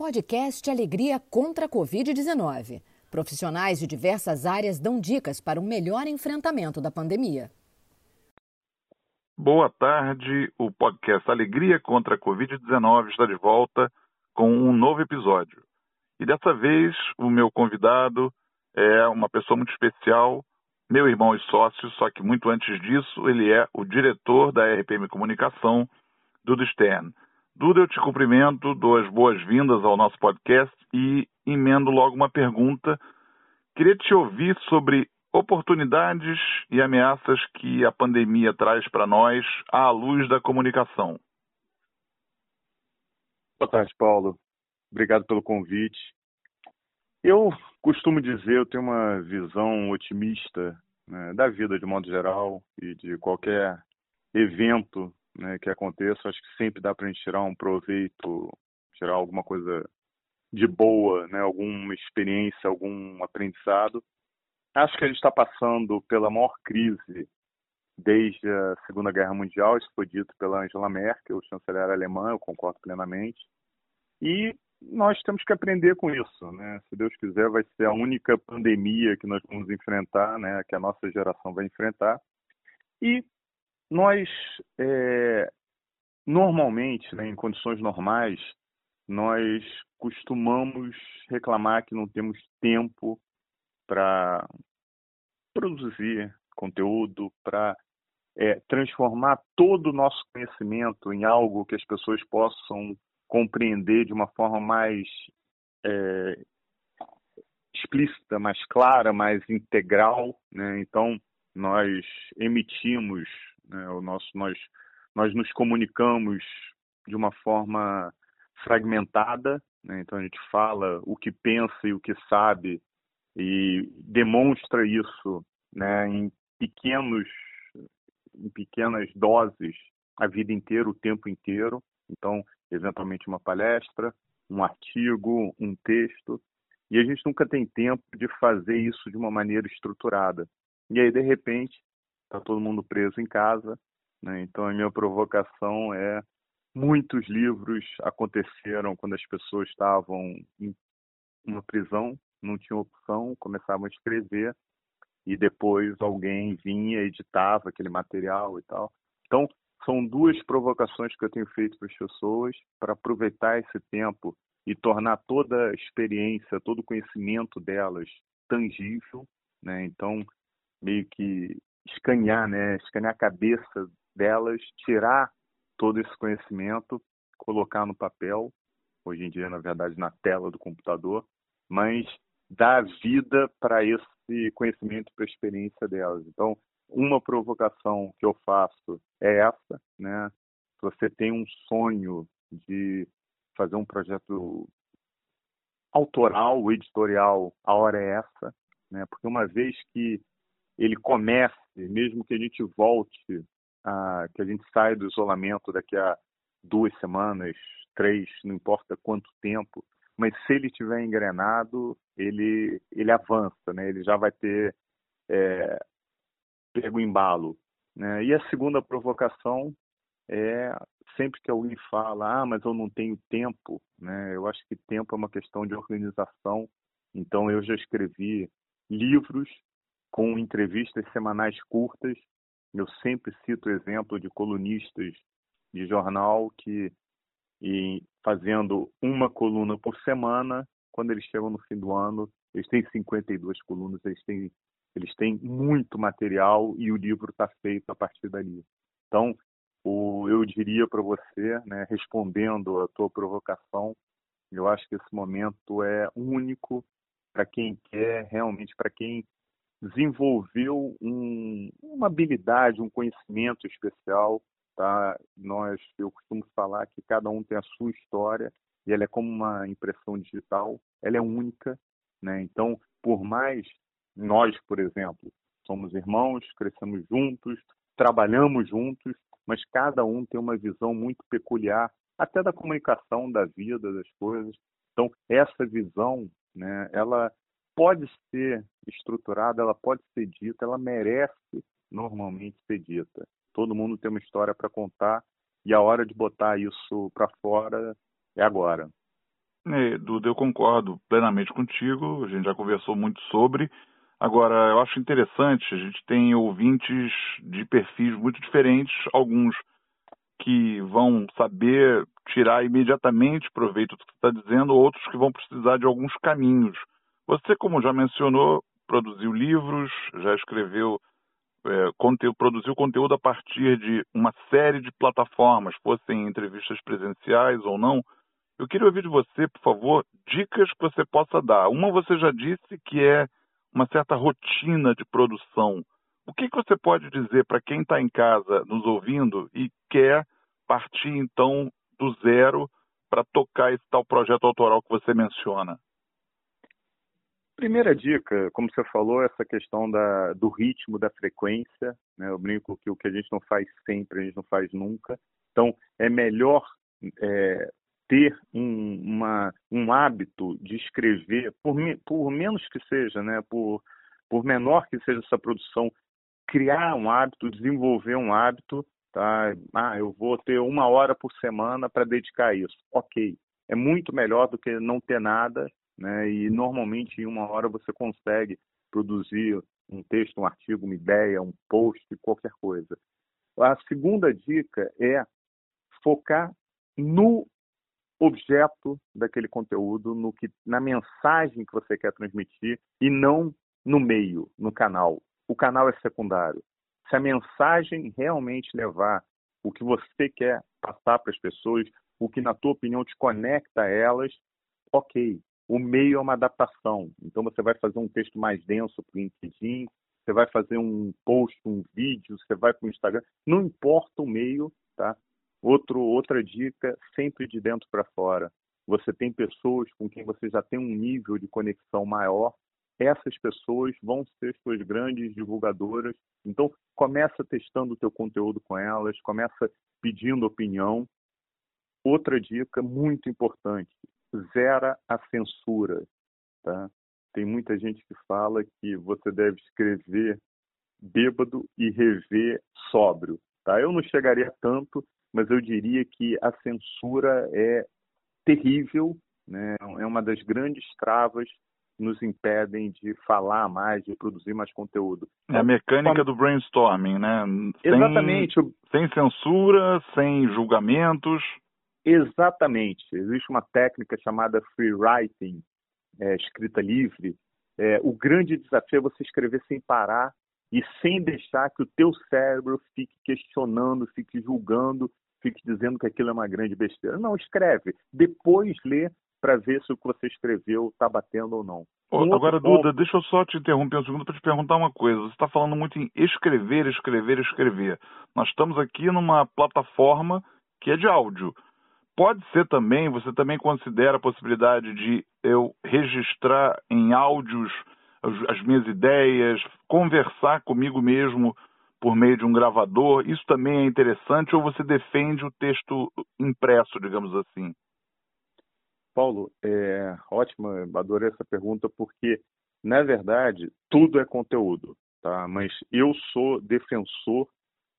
Podcast Alegria contra a Covid-19. Profissionais de diversas áreas dão dicas para um melhor enfrentamento da pandemia. Boa tarde. O podcast Alegria contra a Covid-19 está de volta com um novo episódio. E dessa vez, o meu convidado é uma pessoa muito especial, meu irmão e sócio, só que muito antes disso, ele é o diretor da RPM Comunicação, Dudu Stern. Duda, eu te cumprimento, dou as boas-vindas ao nosso podcast e emendo logo uma pergunta. Queria te ouvir sobre oportunidades e ameaças que a pandemia traz para nós à luz da comunicação. Boa tarde, Paulo. Obrigado pelo convite. Eu costumo dizer, eu tenho uma visão otimista né, da vida de modo geral e de qualquer evento né, que aconteça, acho que sempre dá para a gente tirar um proveito, tirar alguma coisa de boa, né, alguma experiência, algum aprendizado. Acho que a gente está passando pela maior crise desde a Segunda Guerra Mundial, isso foi dito pela Angela Merkel, chanceler alemã, eu concordo plenamente. E nós temos que aprender com isso, né? Se Deus quiser, vai ser a única pandemia que nós vamos enfrentar, né? Que a nossa geração vai enfrentar. E nós, é, normalmente, né, em condições normais, nós costumamos reclamar que não temos tempo para produzir conteúdo, para é, transformar todo o nosso conhecimento em algo que as pessoas possam compreender de uma forma mais é, explícita, mais clara, mais integral. Né? Então, nós emitimos né? O nosso, nós, nós nos comunicamos de uma forma fragmentada, né? então a gente fala o que pensa e o que sabe e demonstra isso né, em pequenos em pequenas doses a vida inteira, o tempo inteiro. Então, eventualmente uma palestra, um artigo, um texto, e a gente nunca tem tempo de fazer isso de uma maneira estruturada. E aí, de repente, está todo mundo preso em casa, né? Então a minha provocação é muitos livros aconteceram quando as pessoas estavam em uma prisão, não tinham opção, começavam a escrever e depois alguém vinha editava aquele material e tal. Então são duas provocações que eu tenho feito para as pessoas para aproveitar esse tempo e tornar toda a experiência, todo o conhecimento delas tangível, né? Então meio que escanear, né? Escanear a cabeça delas, tirar todo esse conhecimento, colocar no papel, hoje em dia, na verdade, na tela do computador, mas dar vida para esse conhecimento, para a experiência delas. Então, uma provocação que eu faço é essa, né? Se você tem um sonho de fazer um projeto autoral, editorial, a hora é essa, né? Porque uma vez que ele comece, mesmo que a gente volte, a, que a gente saia do isolamento daqui a duas semanas, três, não importa quanto tempo, mas se ele tiver engrenado, ele ele avança, né? Ele já vai ter é, pego embalo. Né? E a segunda provocação é sempre que alguém fala, ah, mas eu não tenho tempo, né? Eu acho que tempo é uma questão de organização. Então eu já escrevi livros com entrevistas semanais curtas. Eu sempre cito o exemplo de colunistas de jornal que, e fazendo uma coluna por semana, quando eles chegam no fim do ano, eles têm 52 colunas, eles têm, eles têm muito material e o livro está feito a partir dali. Então, o, eu diria para você, né, respondendo a tua provocação, eu acho que esse momento é único para quem quer, realmente para quem desenvolveu um, uma habilidade, um conhecimento especial. Tá? Nós, eu costumo falar que cada um tem a sua história e ela é como uma impressão digital, ela é única. Né? Então, por mais nós, por exemplo, somos irmãos, crescemos juntos, trabalhamos juntos, mas cada um tem uma visão muito peculiar, até da comunicação, da vida, das coisas. Então, essa visão, né, ela pode ser estruturada, ela pode ser dita, ela merece normalmente ser dita. Todo mundo tem uma história para contar e a hora de botar isso para fora é agora. É, Duda, eu concordo plenamente contigo, a gente já conversou muito sobre. Agora, eu acho interessante, a gente tem ouvintes de perfis muito diferentes, alguns que vão saber tirar imediatamente proveito do que você está dizendo, outros que vão precisar de alguns caminhos. Você, como já mencionou, produziu livros, já escreveu, é, conteúdo, produziu conteúdo a partir de uma série de plataformas, fossem entrevistas presenciais ou não. Eu queria ouvir de você, por favor, dicas que você possa dar. Uma você já disse que é uma certa rotina de produção. O que, que você pode dizer para quem está em casa nos ouvindo e quer partir então do zero para tocar esse tal projeto autoral que você menciona? Primeira dica, como você falou, essa questão da, do ritmo, da frequência. Né? Eu brinco que o que a gente não faz sempre, a gente não faz nunca. Então, é melhor é, ter um, uma, um hábito de escrever, por, por menos que seja, né, por, por menor que seja essa produção, criar um hábito, desenvolver um hábito, tá? Ah, eu vou ter uma hora por semana para dedicar a isso. Ok, é muito melhor do que não ter nada, né? E normalmente em uma hora você consegue produzir um texto, um artigo, uma ideia, um post, qualquer coisa. A segunda dica é focar no objeto daquele conteúdo, no que, na mensagem que você quer transmitir e não no meio, no canal. O canal é secundário. Se a mensagem realmente levar o que você quer passar para as pessoas, o que na tua opinião te conecta a elas, ok. O meio é uma adaptação. Então você vai fazer um texto mais denso para o LinkedIn, você vai fazer um post, um vídeo, você vai para o Instagram. Não importa o meio, tá? Outro, outra dica, sempre de dentro para fora. Você tem pessoas com quem você já tem um nível de conexão maior. Essas pessoas vão ser suas grandes divulgadoras. Então, começa testando o teu conteúdo com elas, começa pedindo opinião. Outra dica muito importante, zera a censura. Tá? Tem muita gente que fala que você deve escrever bêbado e rever sóbrio. Tá? Eu não chegaria tanto, mas eu diria que a censura é terrível, né? é uma das grandes travas que nos impedem de falar mais, de produzir mais conteúdo. É a mecânica do brainstorming, né? Sem, Exatamente. Sem censura, sem julgamentos. Exatamente. Existe uma técnica chamada free writing, é, escrita livre. É, o grande desafio é você escrever sem parar e sem deixar que o teu cérebro fique questionando, fique julgando, fique dizendo que aquilo é uma grande besteira. Não, escreve. Depois lê para ver se o que você escreveu está batendo ou não. Um Agora, ponto... Duda, deixa eu só te interromper um segundo para te perguntar uma coisa. Você está falando muito em escrever, escrever, escrever. Nós estamos aqui numa plataforma que é de áudio. Pode ser também, você também considera a possibilidade de eu registrar em áudios as minhas ideias, conversar comigo mesmo por meio de um gravador, isso também é interessante ou você defende o texto impresso, digamos assim? Paulo, é ótima, adorei essa pergunta porque, na verdade, tudo é conteúdo, tá? Mas eu sou defensor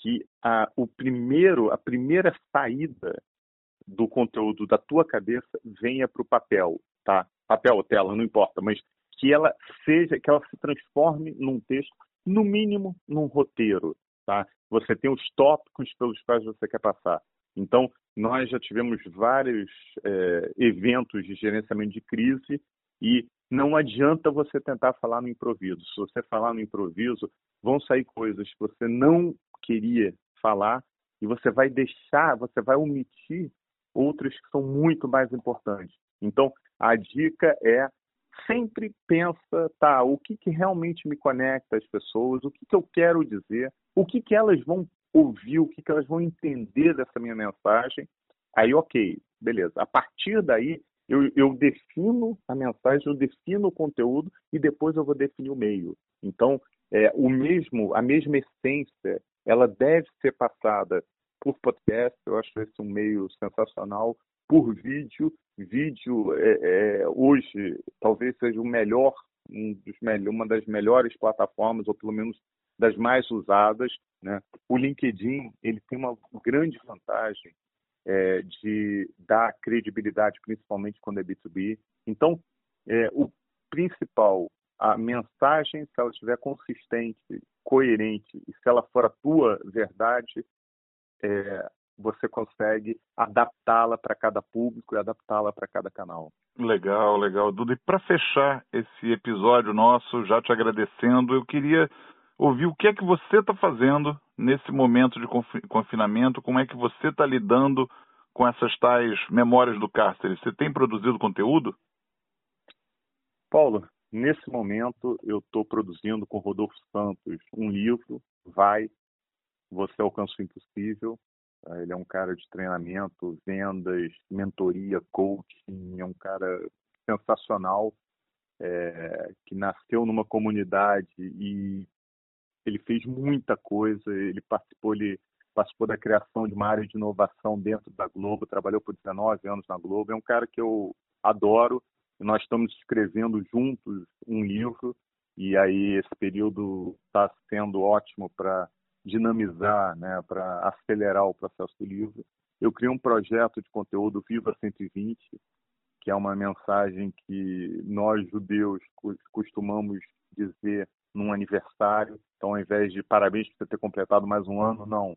que a, o primeiro, a primeira saída do conteúdo da tua cabeça venha para o papel, tá? Papel ou tela, não importa, mas que ela seja, que ela se transforme num texto no mínimo, num roteiro. Tá? Você tem os tópicos pelos quais você quer passar. Então, nós já tivemos vários é, eventos de gerenciamento de crise e não adianta você tentar falar no improviso. Se você falar no improviso, vão sair coisas que você não queria falar e você vai deixar, você vai omitir outras que são muito mais importantes. Então, a dica é sempre pensa, tá, o que, que realmente me conecta às pessoas, o que, que eu quero dizer, o que, que elas vão ouvir, o que, que elas vão entender dessa minha mensagem. Aí, ok, beleza. A partir daí, eu, eu defino a mensagem, eu defino o conteúdo e depois eu vou definir o meio. Então, é, o mesmo, a mesma essência, ela deve ser passada por podcast. Eu acho esse um meio sensacional por vídeo. Vídeo é, é, hoje talvez seja o melhor, um dos uma das melhores plataformas, ou pelo menos das mais usadas. Né? O LinkedIn ele tem uma grande vantagem é, de dar credibilidade, principalmente quando é B2B. Então, é, o principal, a mensagem, se ela estiver consistente, coerente e se ela for a tua verdade, é, você consegue adaptá-la para cada público e adaptá-la para cada canal. Legal, legal. Duda, e para fechar esse episódio nosso, já te agradecendo, eu queria ouvir o que é que você está fazendo nesse momento de confinamento, como é que você está lidando com essas tais memórias do cárcere. Você tem produzido conteúdo? Paulo, nesse momento eu estou produzindo com Rodolfo Santos um livro, Vai, Você Alcança o Impossível, Tá? Ele é um cara de treinamento, vendas, mentoria, coaching, é um cara sensacional, é, que nasceu numa comunidade e ele fez muita coisa, ele participou, ele participou da criação de uma área de inovação dentro da Globo, trabalhou por 19 anos na Globo, é um cara que eu adoro, nós estamos escrevendo juntos um livro, e aí esse período está sendo ótimo para dinamizar, né, para acelerar o processo do livro. Eu criei um projeto de conteúdo Viva 120, que é uma mensagem que nós judeus costumamos dizer num aniversário. Então, ao invés de parabéns por você ter completado mais um ano, não.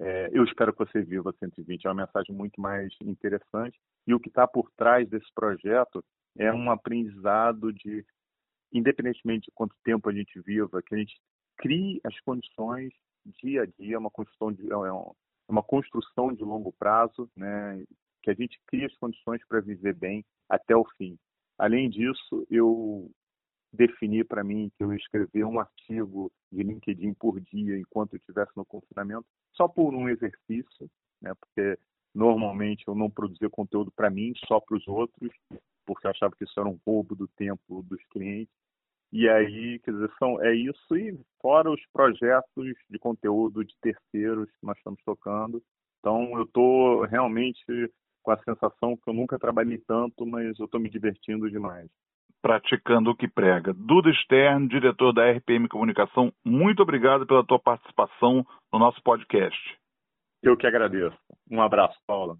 É, eu espero que você viva 120. É uma mensagem muito mais interessante. E o que está por trás desse projeto é um aprendizado de, independentemente de quanto tempo a gente viva, que a gente crie as condições dia a dia, uma construção de, é, é uma construção de longo prazo, né, que a gente cria as condições para viver bem até o fim. Além disso, eu defini para mim que eu ia escrever um artigo de LinkedIn por dia enquanto eu estivesse no confinamento, só por um exercício, né, porque normalmente eu não produzia conteúdo para mim, só para os outros, porque eu achava que isso era um roubo do tempo dos clientes. E aí, quer dizer, são, é isso e fora os projetos de conteúdo de terceiros que nós estamos tocando. Então, eu estou realmente com a sensação que eu nunca trabalhei tanto, mas eu estou me divertindo demais. Praticando o que prega. Duda Stern, diretor da RPM Comunicação, muito obrigado pela tua participação no nosso podcast. Eu que agradeço. Um abraço, Paula.